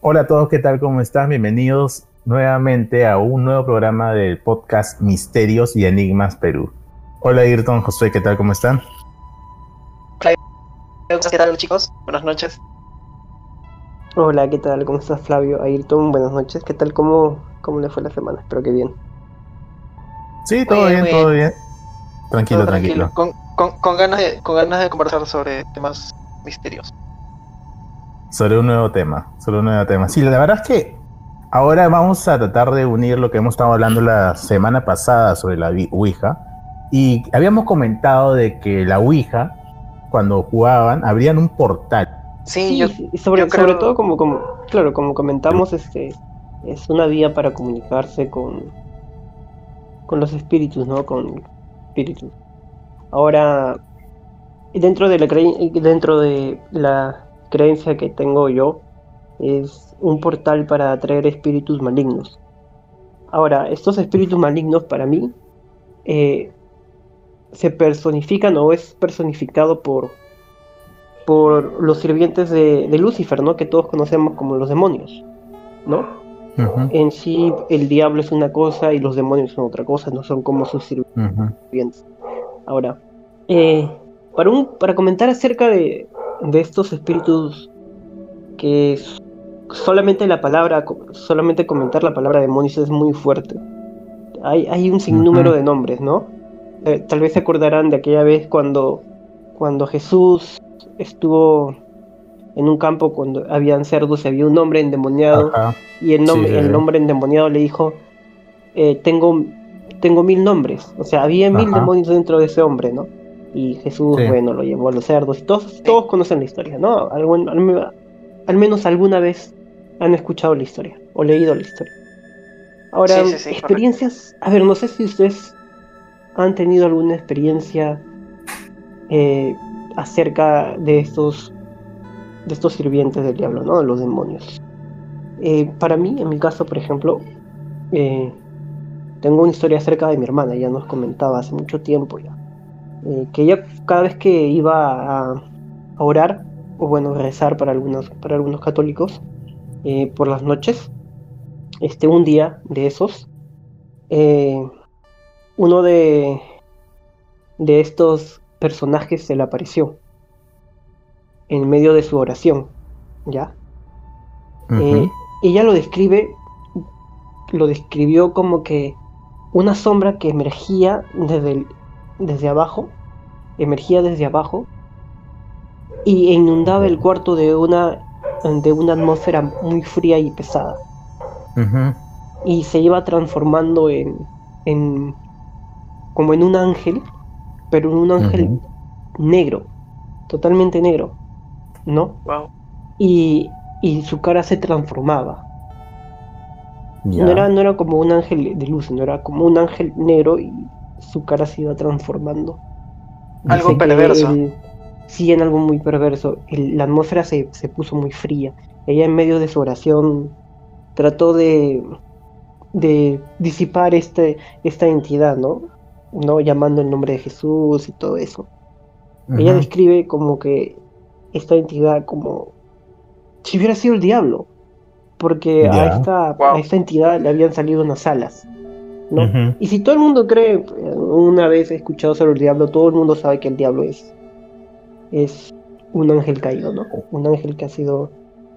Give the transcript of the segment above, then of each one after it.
Hola a todos, ¿qué tal? ¿Cómo están? Bienvenidos nuevamente a un nuevo programa del podcast Misterios y Enigmas Perú. Hola Ayrton, José, ¿qué tal? ¿Cómo están? ¿Qué tal chicos? Buenas noches. Hola, ¿qué tal? ¿Cómo estás Flavio? Ayrton, buenas noches. ¿Qué tal? ¿Cómo, cómo le fue la semana? Espero que bien. Sí, todo bien, todo bien. Tranquilo, tranquilo. Con, con, ganas de, con ganas de conversar sobre temas misteriosos. Sobre un nuevo tema, sobre un nuevo tema. Sí, la verdad es que ahora vamos a tratar de unir lo que hemos estado hablando la semana pasada sobre la Ouija. Y habíamos comentado de que la Ouija cuando jugaban, abrían un portal. Sí, yo, sobre, sobre todo como, como, claro, como comentamos, este es una vía para comunicarse con, con los espíritus, ¿no? Con espíritus. Ahora, dentro de la dentro de la creencia que tengo yo, es un portal para atraer espíritus malignos. Ahora, estos espíritus malignos para mí eh, se personifican o es personificado por, por los sirvientes de, Lucifer, ¿no? Que todos conocemos como los demonios, ¿no? En sí, el diablo es una cosa y los demonios son otra cosa, no son como sus sirvientes. Ahora, eh, para, un, para comentar acerca de, de estos espíritus que solamente la palabra, solamente comentar la palabra demonios es muy fuerte. Hay, hay un sinnúmero de nombres, ¿no? Eh, tal vez se acordarán de aquella vez cuando, cuando Jesús estuvo en un campo cuando habían cerdos y había un hombre endemoniado y el nombre, el hombre endemoniado le dijo eh, tengo, tengo mil nombres, o sea, había mil demonios dentro de ese hombre, ¿no? Y Jesús, bueno, lo llevó a los cerdos y todos, todos conocen la historia, ¿no? al, menos alguna vez han escuchado la historia o leído la historia. Ahora, experiencias, a ver, no sé si ustedes han tenido alguna experiencia eh, acerca de estos, de estos sirvientes del diablo, ¿no? De los demonios. Eh, para mí, en mi caso, por ejemplo, eh, tengo una historia acerca de mi hermana, ya nos comentaba hace mucho tiempo ya, que ella cada vez que iba a, orar, o bueno, rezar para algunos, para algunos católicos, por las noches, este, un día de esos, uno de, de estos personajes se le apareció en medio de su oración, ¿ya? Eh, ella lo describe, lo describió como que una sombra que emergía desde, desde abajo, emergía desde abajo y inundaba el cuarto de una, de una atmósfera muy fría y pesada. Y se iba transformando en, en como en un ángel, pero en un ángel negro, totalmente negro, ¿no? Wow. Y, su cara se transformaba. No, era, no era como un ángel de luz, no era como un ángel negro y su cara se iba transformando. algo perverso. sí, en algo muy perverso. la atmósfera se, se, puso muy fría. Ella en medio de su oración trató de, de disipar este, esta entidad, ¿no? ¿no? Llamando el nombre de Jesús y todo eso. Ella describe como que esta entidad como si hubiera sido el diablo, porque a, esta, a esta entidad le habían salido unas alas. ¿No? Y si todo el mundo cree, una vez he escuchado sobre el diablo, todo el mundo sabe que el diablo es, es un ángel caído, ¿no? Un ángel que ha sido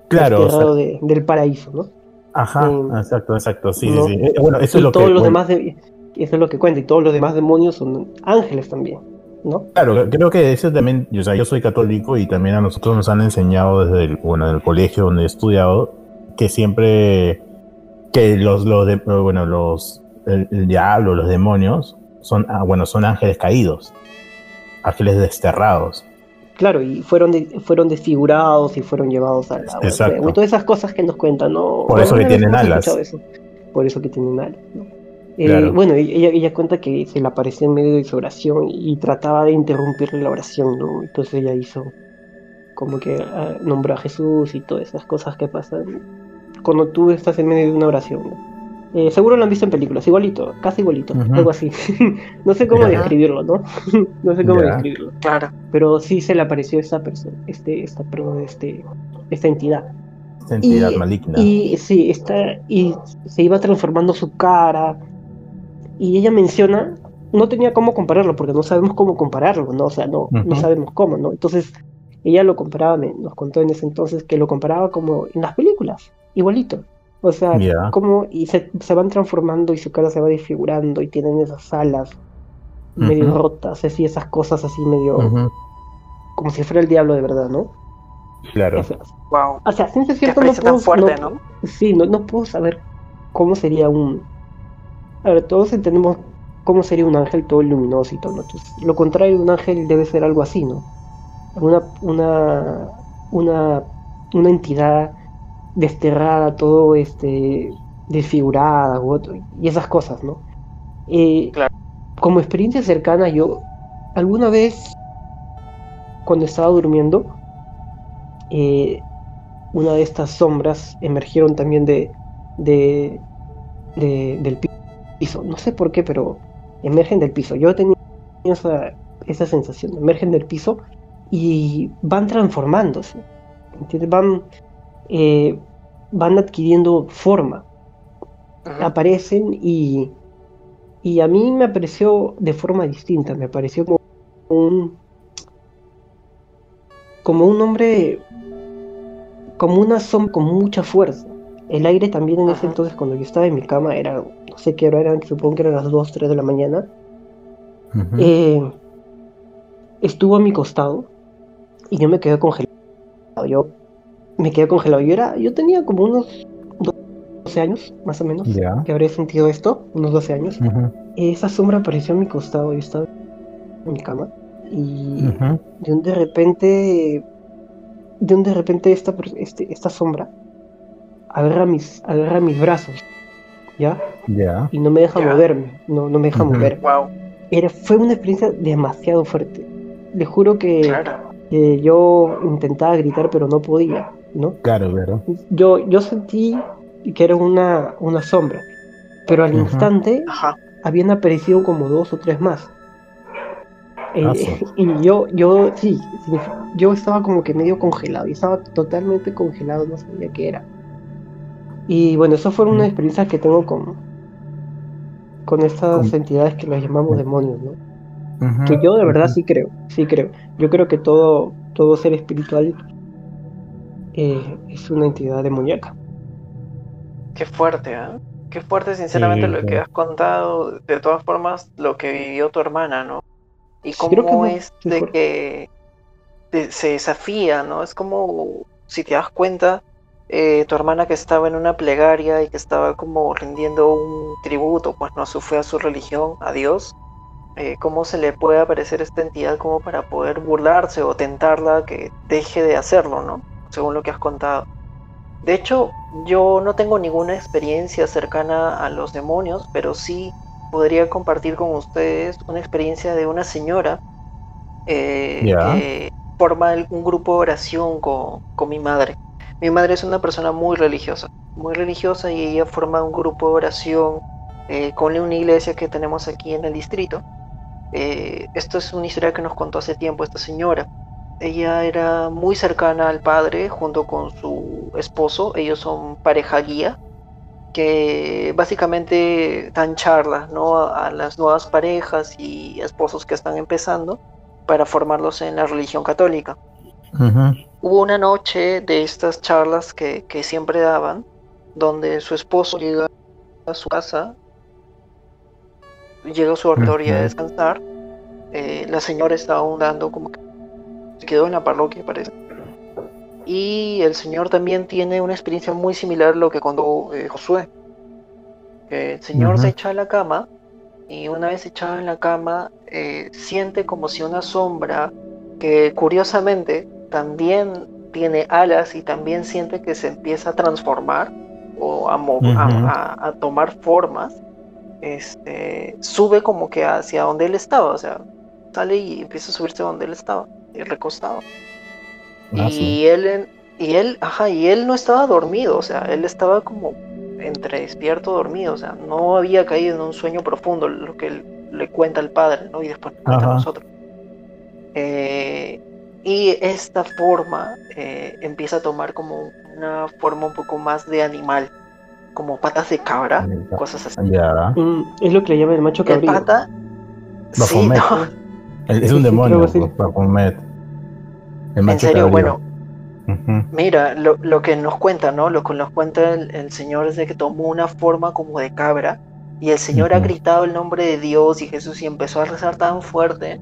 claro, del paraíso, ¿no? Ajá, em, exacto, exacto, sí, sí, eh, Bueno, eso es lo todos los demás de, eso es lo que cuenta, y todos los demás demonios son ángeles también, ¿no? Claro, creo que eso también, o sea, yo soy católico y también a nosotros nos han enseñado desde el, bueno, el colegio donde he estudiado, que siempre, que los, los de, bueno, los, el, diablo, los demonios, son, ah, bueno, son ángeles caídos, ángeles desterrados. Claro, y fueron, fueron desfigurados y fueron llevados a la... Exacto. Y todas esas cosas que nos cuentan, ¿no? Por eso que tienen alas. Por eso que tienen alas, ¿no? Eh, bueno, ella, ella cuenta que se le apareció en medio de su oración y trataba de interrumpirle la oración, ¿no? Entonces ella hizo como que ah, nombró a Jesús y todas esas cosas que pasan cuando tú estás en medio de una oración. Eh, seguro lo han visto en películas, igualito, casi igualito, algo así. no sé cómo describirlo, ¿no? no sé cómo describirlo. Claro. Pero sí se le apareció esta persona, este, esta, perdón, este, esta entidad. entidad maligna. Y sí, está, y se iba transformando su cara. Y ella menciona, no tenía cómo compararlo, porque no sabemos cómo compararlo, ¿no? O sea, no, no sabemos cómo, ¿no? Entonces, ella lo comparaba, nos contó en ese entonces que lo comparaba como en las películas, igualito. O sea, como y se, se, van transformando y su cara se va desfigurando y tienen esas alas medio rotas, así esas cosas así medio como si fuera el diablo de verdad, ¿no? Claro. wow. O sea, sin cierto no puedo, fuerte, no, Sí, no, no puedo saber cómo sería un. A ver, todos entendemos cómo sería un ángel todo luminoso y todo, ¿no? Entonces, lo contrario de un ángel debe ser algo así, ¿no? Una, una, una, una entidad desterrada, todo este desfigurada y esas cosas, ¿no? Eh, claro. Como experiencia cercana, yo alguna vez cuando estaba durmiendo, eh, una de estas sombras emergieron también de, de, del piso. No sé por qué, pero emergen del piso. Yo tenía esa, esa sensación, emergen del piso y van transformándose. Van, eh, van adquiriendo forma. Aparecen y, y a mí me apareció de forma distinta. Me pareció como un, como un hombre, como una sombra con mucha fuerza. El aire también en ese entonces, cuando yo estaba en mi cama, era, no sé qué hora eran, supongo que eran las 2, 3 de la mañana. Eh, estuvo a mi costado y yo me quedé congelado. Yo me quedé congelado. Yo, era, yo tenía como unos 12 años, más o menos, que habría sentido esto, unos 12 años. Esa sombra apareció a mi costado, yo estaba en mi cama y de un de repente de un de repente esta este, esta sombra agarra mis agarra mis brazos ya y no me deja moverme no, no me deja mover. Wow. Era, fue una experiencia demasiado fuerte. Le juro que, yo intentaba gritar pero no podía no claro claro. Yo yo sentí que era una una sombra pero al instante habían aparecido como dos o tres más. Eh, y yo, yo, sí, yo estaba como que medio congelado, y estaba totalmente congelado, no sabía qué era. Y bueno, eso fue una experiencia que tengo con, con estas entidades que las llamamos demonios, ¿no? que yo de verdad sí creo, sí creo. Yo creo que todo, todo ser espiritual eh, es una entidad demoníaca. Qué fuerte, ¿eh? Qué fuerte, sinceramente, lo que has contado. De todas formas, lo que vivió tu hermana, ¿no? y cómo es de que se desafía, ¿no? Es como, si te das cuenta, eh, tu hermana que estaba en una plegaria y que estaba como rindiendo un tributo, pues no, su fe a su religión, a Dios, eh, cómo se le puede aparecer esta entidad como para poder burlarse o tentarla que deje de hacerlo, ¿no? Según lo que has contado. De hecho, yo no tengo ninguna experiencia cercana a los demonios, pero sí podría compartir con ustedes una experiencia de una señora eh, que forma un grupo de oración con, mi madre. Mi madre es una persona muy religiosa, muy religiosa y ella forma un grupo de oración eh, con una iglesia que tenemos aquí en el distrito. Eh, esto es una historia que nos contó hace tiempo esta señora. Ella era muy cercana al padre junto con su esposo. Ellos son pareja guía que básicamente dan charlas ¿no? a, las nuevas parejas y esposos que están empezando para formarlos en la religión católica. Hubo una noche de estas charlas que, siempre daban, donde su esposo llega a su casa, llega a su oratoria a descansar, eh, la señora estaba aún dando como que se quedó en la parroquia parece. Y el Señor también tiene una experiencia muy similar a lo que contó eh, Josué. el Señor se echa a la cama y una vez echado en la cama eh, siente como si una sombra que curiosamente también tiene alas y también siente que se empieza a transformar o a, a, tomar formas, este, sube como que hacia donde él estaba, o sea, sale y empieza a subirse donde él estaba, recostado. Ah, y él, y él, ajá, y él no estaba dormido, o sea, él estaba como entre despierto dormido, o sea, no había caído en un sueño profundo, lo que le cuenta el padre, ¿no? Y después cuenta a nosotros. Eh, Y esta forma eh, empieza a tomar como una forma un poco más de animal, como patas de cabra, cosas así. Mm, es lo que le llama el macho cabrío. El pata. Sí, no. Es un demonio, Baphomet. en serio, bueno. Mira, lo, lo, que nos cuenta, ¿no? Lo que nos cuenta el, Señor es de que tomó una forma como de cabra y el Señor ha gritado el nombre de Dios y Jesús y empezó a rezar tan fuerte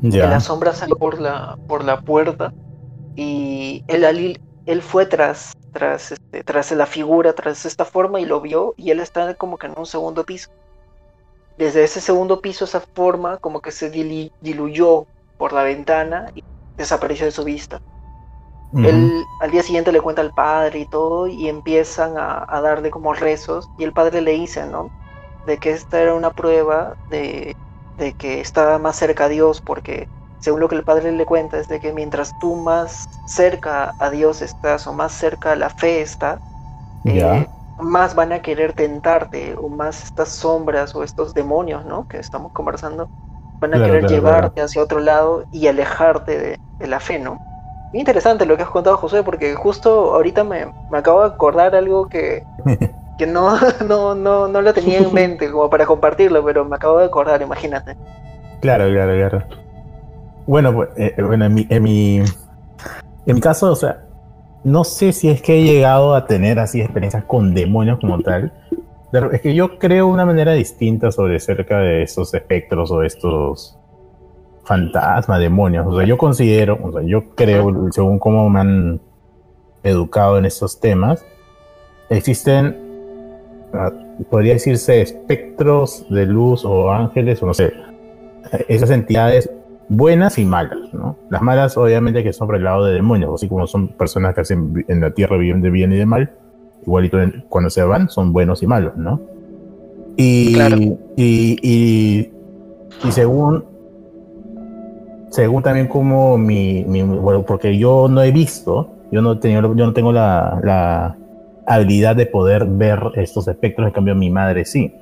que la sombra salió por la, por la puerta y él, él fue tras, tras, este, tras la figura, tras esta forma y lo vio y él está como que en un segundo piso. Desde ese segundo piso esa forma como que se diluyó por la ventana y desapareció de su vista. Él al día siguiente le cuenta al padre y todo y empiezan a, a, darle como rezos y el padre le dice, ¿no? De que esta era una prueba de, de que estaba más cerca a Dios porque según lo que el padre le cuenta es de que mientras tú más cerca a Dios estás o más cerca a la fe está, eh, más van a querer tentarte o más estas sombras o estos demonios, ¿no? Que estamos conversando, van a querer llevarte hacia otro lado y alejarte de, de la fe, ¿no? interesante lo que has contado, José, porque justo ahorita me, acabo de acordar algo que, que no, no, no, no lo tenía en mente como para compartirlo, pero me acabo de acordar, imagínate. Claro, claro, claro. Bueno, pues, eh, bueno en, mi, en, mi, en mi caso, o sea, no sé si es que he llegado a tener así experiencias con demonios como tal. Es que yo creo una manera distinta sobre cerca de estos espectros o estos fantasmas, demonios. O sea, yo considero, o sea, yo creo, según cómo me han educado en estos temas, existen, ah, podría decirse, espectros de luz o ángeles, o no sé, esas entidades buenas y malas, ¿no? Las malas, obviamente, que son por el lado de demonios, así como son personas que hacen en la tierra viven de bien y de mal, igualito cuando se van, son buenos y malos, ¿no? Y, y, y, y según según también como mi, bueno, porque yo no he visto, yo no, tenido, yo no tengo la, la, habilidad de poder ver estos espectros, en cambio mi madre sí.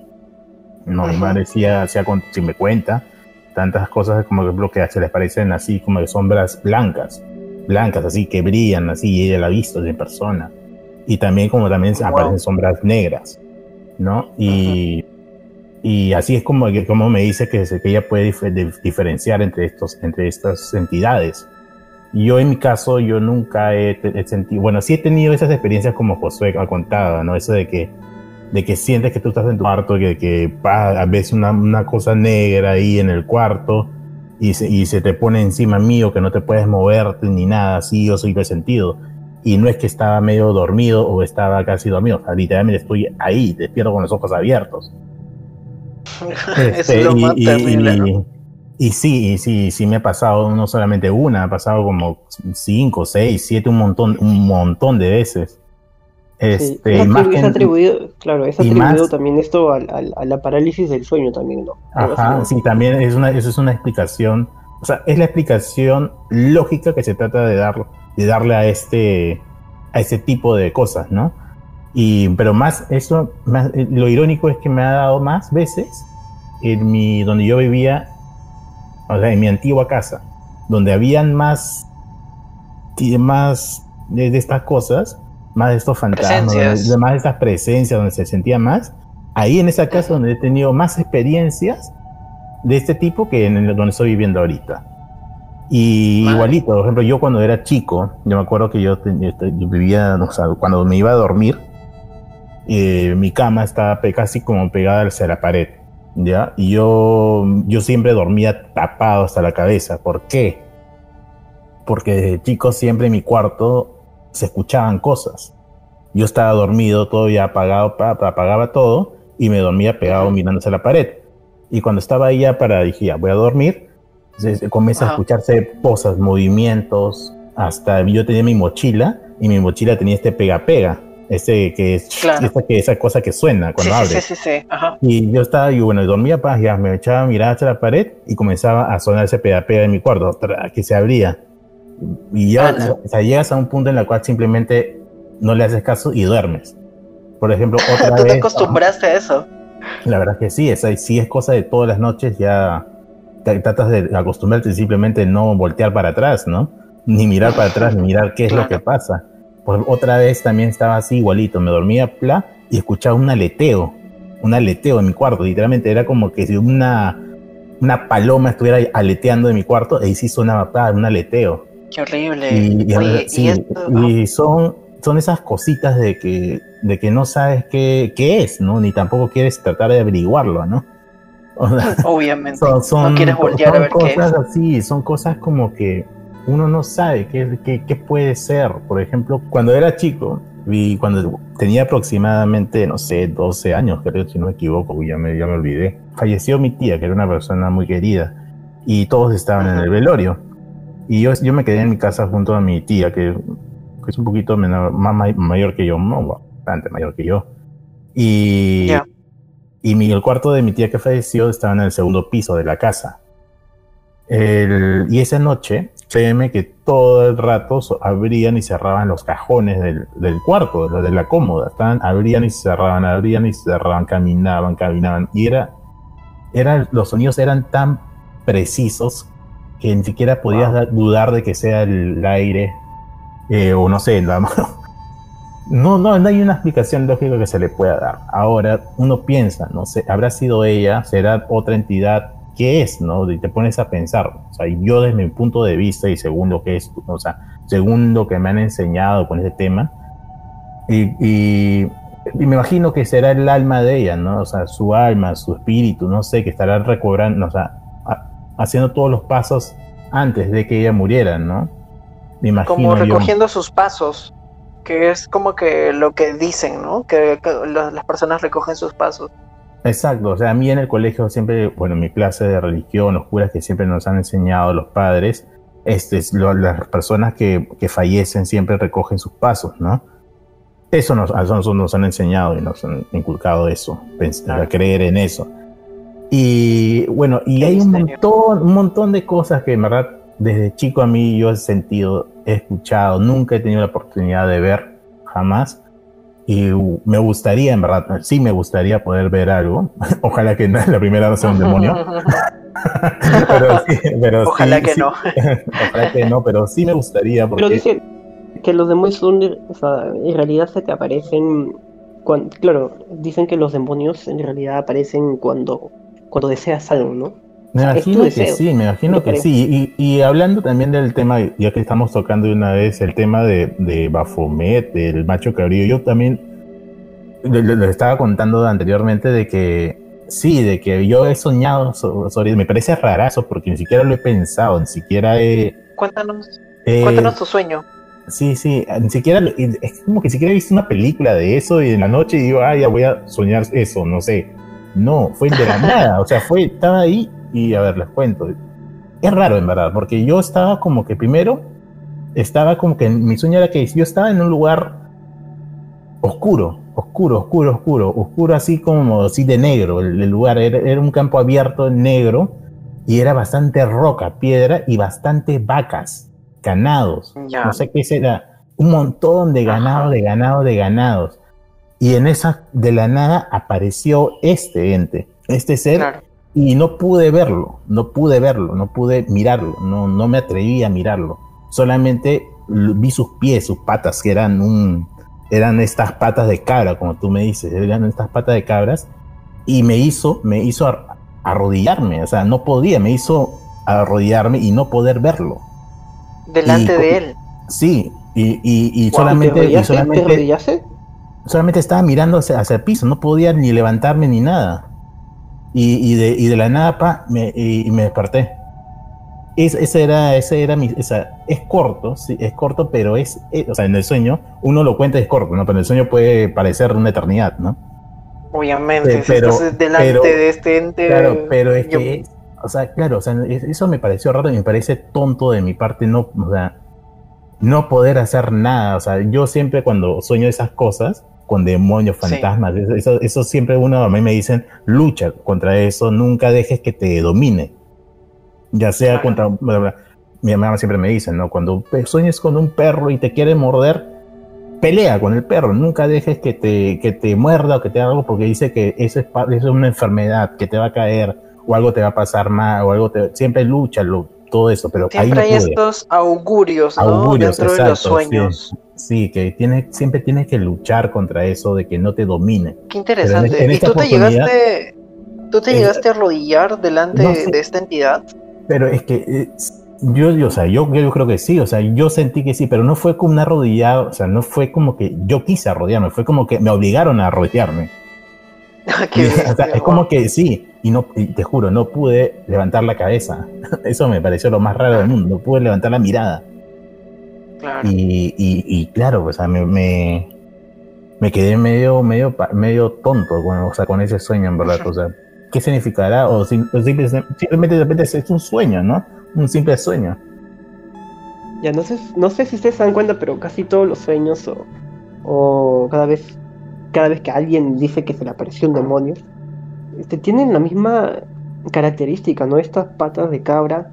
No, mi madre sí, si me cuenta tantas cosas como ejemplo que se les parecen así como de sombras blancas, blancas así que brillan así y ella la ha visto de persona. Y también como también aparecen sombras negras, ¿no? Y, y así es como, como me dice que, que ella puede diferenciar entre, estos, entre estas entidades. Yo en mi caso, yo nunca he, sentido, bueno, sí he tenido esas experiencias como Josué ha contado, ¿no? Eso de que, de que sientes que tú estás en tu cuarto, que, que ves una, una cosa negra ahí en el cuarto y se, y se te pone encima mío, que no te puedes moverte ni nada así, yo soy sentido. Y no es que estaba medio dormido o estaba casi dormido, o sea, literalmente estoy ahí, despierto con los ojos abiertos. Este, y, sí, sí, sí me ha pasado no solamente una, ha pasado como cinco, seis, siete, un montón, un montón de veces. Este, es, más atribuido, claro, es atribuido también esto a, la parálisis del sueño también, ¿no? Ajá, sí, también es una, eso es una explicación, o sea, es la explicación lógica que se trata de dar, de darle a este, a ese tipo de cosas, ¿no? Y, pero más, eso, eh, lo irónico es que me ha dado más veces en mi, donde yo vivía, o sea, en mi antigua casa, donde habían más, más de, estas cosas, más de estos fantasmas, más de estas presencias, donde se sentía más, ahí en esa casa donde he tenido más experiencias de este tipo que en donde estoy viviendo ahorita. Y igualito, por ejemplo, yo cuando era chico, yo me acuerdo que yo, vivía, o sea, cuando me iba a dormir, eh, mi cama estaba casi como pegada hacia la pared, ¿ya? Y yo, yo siempre dormía tapado hasta la cabeza. ¿Por qué? Porque desde chico siempre en mi cuarto se escuchaban cosas. Yo estaba dormido, todo ya apagado, apagaba todo y me dormía pegado mirando hacia la pared. Y cuando estaba ahí ya para, dije, ya voy a dormir, se, comienza a escucharse cosas, movimientos, hasta yo tenía mi mochila y mi mochila tenía este pega-pega ese que es que, esa cosa que suena cuando. Sí, sí, sí, Y yo estaba, y bueno, dormía paz, ya me echaba a mirar hacia la pared y comenzaba a sonar ese pedapea de mi cuarto, que se abría. Y ya, o sea, llegas a un punto en el cual simplemente no le haces caso y duermes. Por ejemplo, otra ¿Tú te acostumbraste a eso? La verdad que sí, esa, sí es cosa de todas las noches, ya tratas de acostumbrarte y simplemente no voltear para atrás, ¿no? ni mirar para atrás, ni mirar qué es lo que pasa. Pues otra vez también estaba así igualito, me dormía pla y escuchaba un aleteo, un aleteo en mi cuarto, literalmente era como que si una, una paloma estuviera aleteando en mi cuarto y sí sonaba un aleteo. Qué horrible. Y, son, son esas cositas de que, de que no sabes qué, qué es, ¿no? Ni tampoco quieres tratar de averiguarlo, ¿no? Obviamente. no quieres voltear a ver cosas así, son cosas como que uno no sabe qué, qué, qué, puede ser. Por ejemplo, cuando era chico, vi cuando tenía aproximadamente, no sé, 12 años, creo, si no me equivoco, ya me, ya me olvidé. Falleció mi tía, que era una persona muy querida, y todos estaban en el velorio. Y yo, yo me quedé en mi casa junto a mi tía, que, que es un poquito menor, más mayor que yo, no, bastante mayor que yo. Y, y mi, el cuarto de mi tía que falleció estaba en el segundo piso de la casa. El, y esa noche, créeme que todo el rato abrían y cerraban los cajones del, del cuarto, de la cómoda. Estaban, abrían y cerraban, abrían y cerraban, caminaban, caminaban. Y era, era, los sonidos eran tan precisos que ni siquiera podías dudar de que sea el aire eh, o no sé, la, no, no, no hay una explicación lógica que se le pueda dar. Ahora uno piensa, no sé, habrá sido ella, será otra entidad, ¿qué es? ¿No? Y te pones a pensar. O sea, yo desde mi punto de vista y según lo que es, o sea, según lo que me han enseñado con ese tema, y, y, me imagino que será el alma de ella, ¿no? O sea, su alma, su espíritu, no sé, que estará recobrando, o sea, haciendo todos los pasos antes de que ella muriera, ¿no? Me imagino como recogiendo sus pasos, que es como que lo que dicen, ¿no? Que, las personas recogen sus pasos. Exacto, o sea, a mí en el colegio siempre, bueno, mi clase de religión, los curas que siempre nos han enseñado los padres, este, las personas que, que, fallecen siempre recogen sus pasos, ¿no? Eso nos, a nosotros nos han enseñado y nos han inculcado eso, pensar, creer en eso. Y bueno, y hay un montón, un montón de cosas que en verdad desde chico a mí yo he sentido, he escuchado, nunca he tenido la oportunidad de ver jamás. Y me gustaría, en verdad, sí me gustaría poder ver algo. Ojalá que la primera no sea un demonio. pero Ojalá que no. Ojalá que no, pero sí me gustaría. Porque... Pero dicen que los demonios son, o sea, en realidad se te aparecen. Cuando, claro, dicen que los demonios en realidad aparecen cuando cuando deseas algo, ¿no? Me imagino que sí, me imagino que sí. Y, hablando también del tema, ya que estamos tocando de una vez el tema de, de Bafomet, del macho cabrío, yo también lo, estaba contando anteriormente de que sí, de que yo he soñado sobre, me parece rarazo porque ni siquiera lo he pensado, ni siquiera he... Cuéntanos, eh, cuéntanos tu sueño. Sí, sí, ni siquiera, es como que ni siquiera he visto una película de eso y en la noche digo, ah, ya voy a soñar eso, no sé no, fue de la nada. O sea, fue, estaba ahí y a ver, les cuento. Es raro en verdad, porque yo estaba como que primero, estaba como que mi sueño era que yo estaba en un lugar oscuro, oscuro, oscuro, oscuro, oscuro así como así de negro. El, lugar era, un campo abierto negro y era bastante roca, piedra y bastante vacas, ganados. No sé qué será. Un montón de ganado, de ganado, de ganados. Y en esa, de la nada, apareció este ente, este ser, y no pude verlo, no pude verlo, no pude mirarlo, no, no me atreví a mirarlo. Solamente vi sus pies, sus patas, que eran un, eran estas patas de cabra, como tú me dices, eran estas patas de cabras, y me hizo, me hizo arrodillarme, o sea, no podía, me hizo arrodillarme y no poder verlo. Delante de él. Sí, y, y, y solamente, y solamente solamente estaba mirando hacia, el piso, no podía ni levantarme ni nada. Y, de, de, la nada, pa, me, y, me desperté. Es, ese era, ese era mi, esa, es corto, sí, es corto, pero es, o sea, en el sueño, uno lo cuenta es corto, ¿no? Pero en el sueño puede parecer una eternidad, ¿no? Obviamente, pero, si estás delante de este ente. Claro, pero es que, o sea, claro, o sea, eso me pareció raro y me parece tonto de mi parte, no, o sea, no poder hacer nada, o sea, yo siempre cuando sueño esas cosas, con demonios, fantasmas. Eso, eso, siempre uno a mí me dicen, lucha contra eso, nunca dejes que te domine. Ya sea contra... Mi mamá siempre me dice, ¿no? Cuando sueñes con un perro y te quiere morder, pelea con el perro, nunca dejes que te, que te muerda o que te haga algo porque dice que eso es, es una enfermedad que te va a caer o algo te va a pasar mal o algo te, siempre lucha, todo eso, pero siempre hay estos augurios, ¿no? Augurios, Dentro de los sueños. Sí, que tiene, siempre tienes que luchar contra eso de que no te domine. Qué interesante. ¿Y tú te llegaste, tú te llegaste a arrodillar delante de esta entidad? Pero es que eh, yo, yo, o sea, yo, yo creo que sí, o sea, yo sentí que sí, pero no fue como una arrodillada, o sea, no fue como que yo quise arrodillarme, fue como que me obligaron a arrodillarme. es como que sí, y no, te juro, no pude levantar la cabeza. Eso me pareció lo más raro del mundo, no pude levantar la mirada. Y, y, claro, o sea, me, me, quedé medio, medio, medio tonto con, o sea, con ese sueño, en verdad. O sea, ¿qué significará? O, simplemente, simplemente de repente es un sueño, ¿no? Un simple sueño. Ya, no sé, no sé si ustedes se dan cuenta, pero casi todos los sueños o, o cada vez cada vez que alguien dice que se le apareció un demonio, este, tienen la misma característica, ¿no? Estas patas de cabra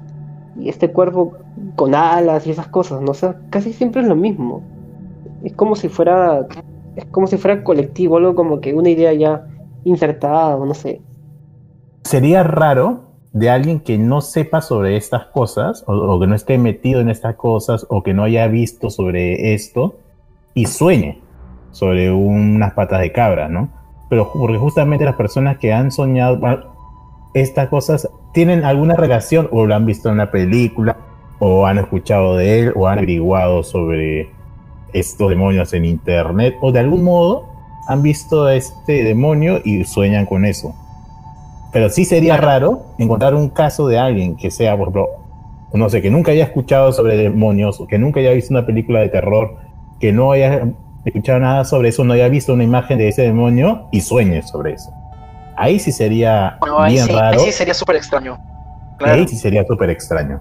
y este cuerpo con alas y esas cosas, ¿no? O sea, casi siempre es lo mismo. Es como si fuera, es como si fuera colectivo, algo como que una idea ya insertada, no sé. Sería raro de alguien que no sepa sobre estas cosas, o, o que no esté metido en estas cosas, o que no haya visto sobre esto, y sueñe sobre unas patas de cabra, ¿no? Pero porque justamente las personas que han soñado estas cosas tienen alguna relación o lo han visto en una película o han escuchado de él o han averiguado sobre estos demonios en internet o de algún modo han visto a este demonio y sueñan con eso. Pero sí sería raro encontrar un caso de alguien que sea, por ejemplo, no sé, que nunca haya escuchado sobre demonios, o que nunca haya visto una película de terror, que no haya escuchado nada sobre eso, no haya visto una imagen de ese demonio y sueñe sobre eso. Ahí sí sería bien raro. Ahí sí sería súper extraño. Ahí sí sería súper extraño.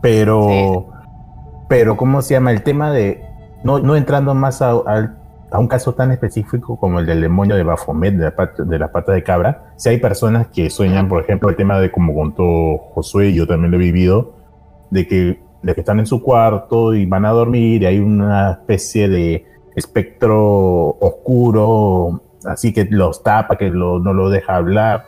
Pero, pero, ¿cómo se llama? El tema de, no, no entrando más a, un caso tan específico como el del demonio de Baphomet, de la, de la pata de cabra, si hay personas que sueñan, por ejemplo, el tema de, como contó Josué, yo también lo he vivido, de que de que están en su cuarto y van a dormir y hay una especie de espectro oscuro, así que los tapa, que no lo deja hablar.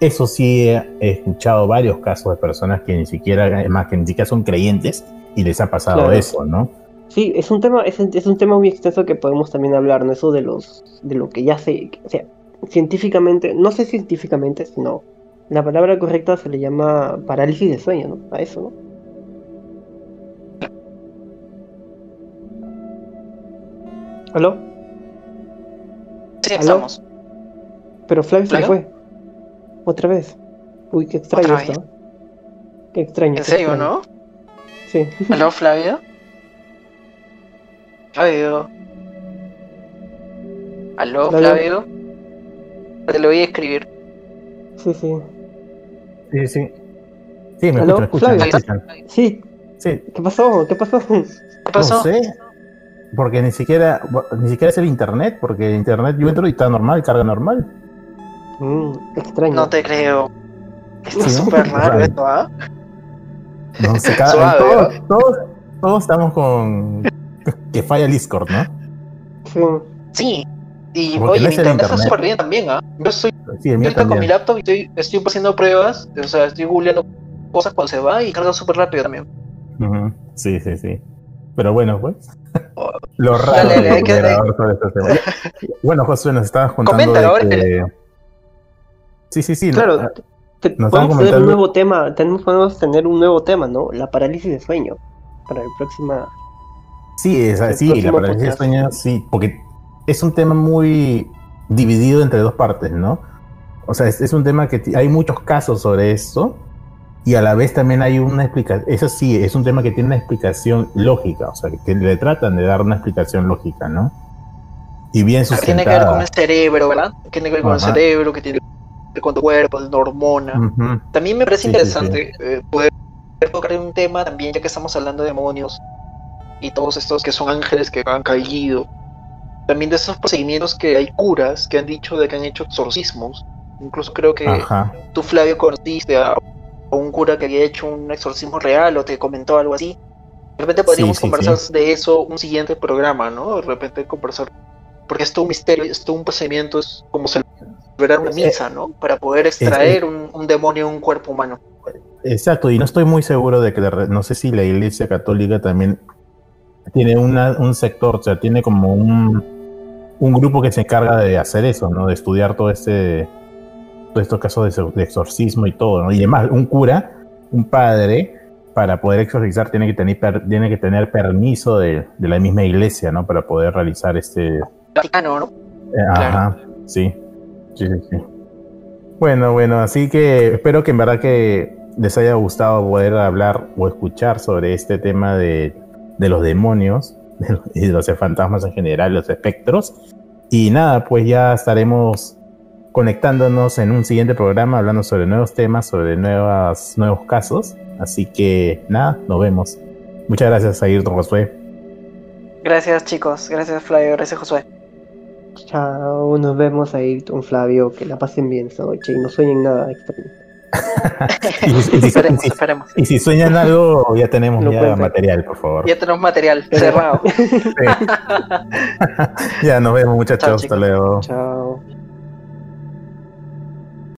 Eso sí he, escuchado varios casos de personas que ni siquiera, además que ni siquiera son creyentes y les ha pasado eso, ¿no? Sí, es un tema, es, es, un tema muy extenso que podemos también hablar, ¿no? Eso de los, de lo que ya se, o sea, científicamente, no sé científicamente, sino la palabra correcta se le llama parálisis de sueño, ¿no? A eso, ¿no? ¿Aló? Sí, estamos. Pero Flavio, se fue. Otra vez. Uy, qué extraño esto. Qué extraño. ¿En serio, no? Sí. ¿Aló, Flavio? Flavio. ¿Aló, Flavio? Te lo voy a escribir. Sí, sí. Sí, sí. Sí, me ¿Aló, escuchan, Sí. Sí. ¿Qué pasó? ¿Qué pasó? ¿Qué pasó? No sé. Porque ni siquiera, ni siquiera es el internet, porque el internet yo entro y está normal, carga normal. Mm, extraño. No te creo. Está súper raro esto, ¿ah? No todos, todos, todos, estamos con que falla el Discord, ¿no? Sí. Y oye, mi internet, está súper bien también, ¿ah? Yo estoy, sí, estoy con mi laptop y estoy, estoy haciendo pruebas, o sea, estoy googleando cosas cuando se va y carga súper rápido también. Sí, sí, sí. Pero bueno, pues. Lo raro de, que... este Bueno, José, nos estabas contando de que... Sí, sí, sí. Claro, ah, podemos tener un nuevo tema, tenemos, podemos tener un nuevo tema, ¿no? La parálisis de sueño para el próximo... Sí, es, sí la parálisis de sueño, sí, porque es un tema muy dividido entre dos partes, ¿no? O sea, es, es un tema que hay muchos casos sobre esto, y a la vez también hay una explicación, eso sí, es un tema que tiene una explicación lógica, o sea, que le tratan de dar una explicación lógica, ¿no? Y bien sustentada. Tiene que ver con el cerebro, ¿verdad? Tiene que ver con el cerebro, que tiene que ver con tu cuerpo, la hormona. También me parece interesante eh, poder tocar un tema también, ya que estamos hablando de demonios y todos estos que son ángeles que han caído. También de esos procedimientos que hay curas que han dicho de que han hecho exorcismos. Incluso creo que tú, Flavio, conociste a un cura que había hecho un exorcismo real o te comentó algo así. De repente podríamos conversar de eso un siguiente programa, ¿no? De repente conversar. Porque es todo un misterio, es todo un procedimiento, es como celebrar una misa, ¿no? Para poder extraer un, demonio de un cuerpo humano. Exacto, y no estoy muy seguro de que, no sé si la Iglesia Católica también tiene un sector, o sea, tiene como un, un grupo que se encarga de hacer eso, ¿no? De estudiar todo este, estos casos de, exorcismo y todo, ¿no? Y además, un cura, un padre, para poder exorcizar tiene que tener, tiene que tener permiso de, la misma iglesia, ¿no? Para poder realizar este... Vaticano, ¿no? Eh, ajá, sí. Sí, sí, sí. Bueno, bueno, así que espero que en verdad que les haya gustado poder hablar o escuchar sobre este tema de, de los demonios y de los fantasmas en general, los espectros. Y nada, pues ya estaremos conectándonos en un siguiente programa hablando sobre nuevos temas, sobre nuevas, nuevos casos. Así que nada, nos vemos. Muchas gracias, Ayrton Josué. Gracias, chicos. Gracias, Flavio. Gracias, Josué. Chao, nos vemos, Ayrton, Flavio. Que la pasen bien esta noche y no sueñen nada extraño. y, si, sueñan algo, ya tenemos ya material, por favor. Ya tenemos material cerrado. ya nos vemos, muchachos. Hasta luego. Chao.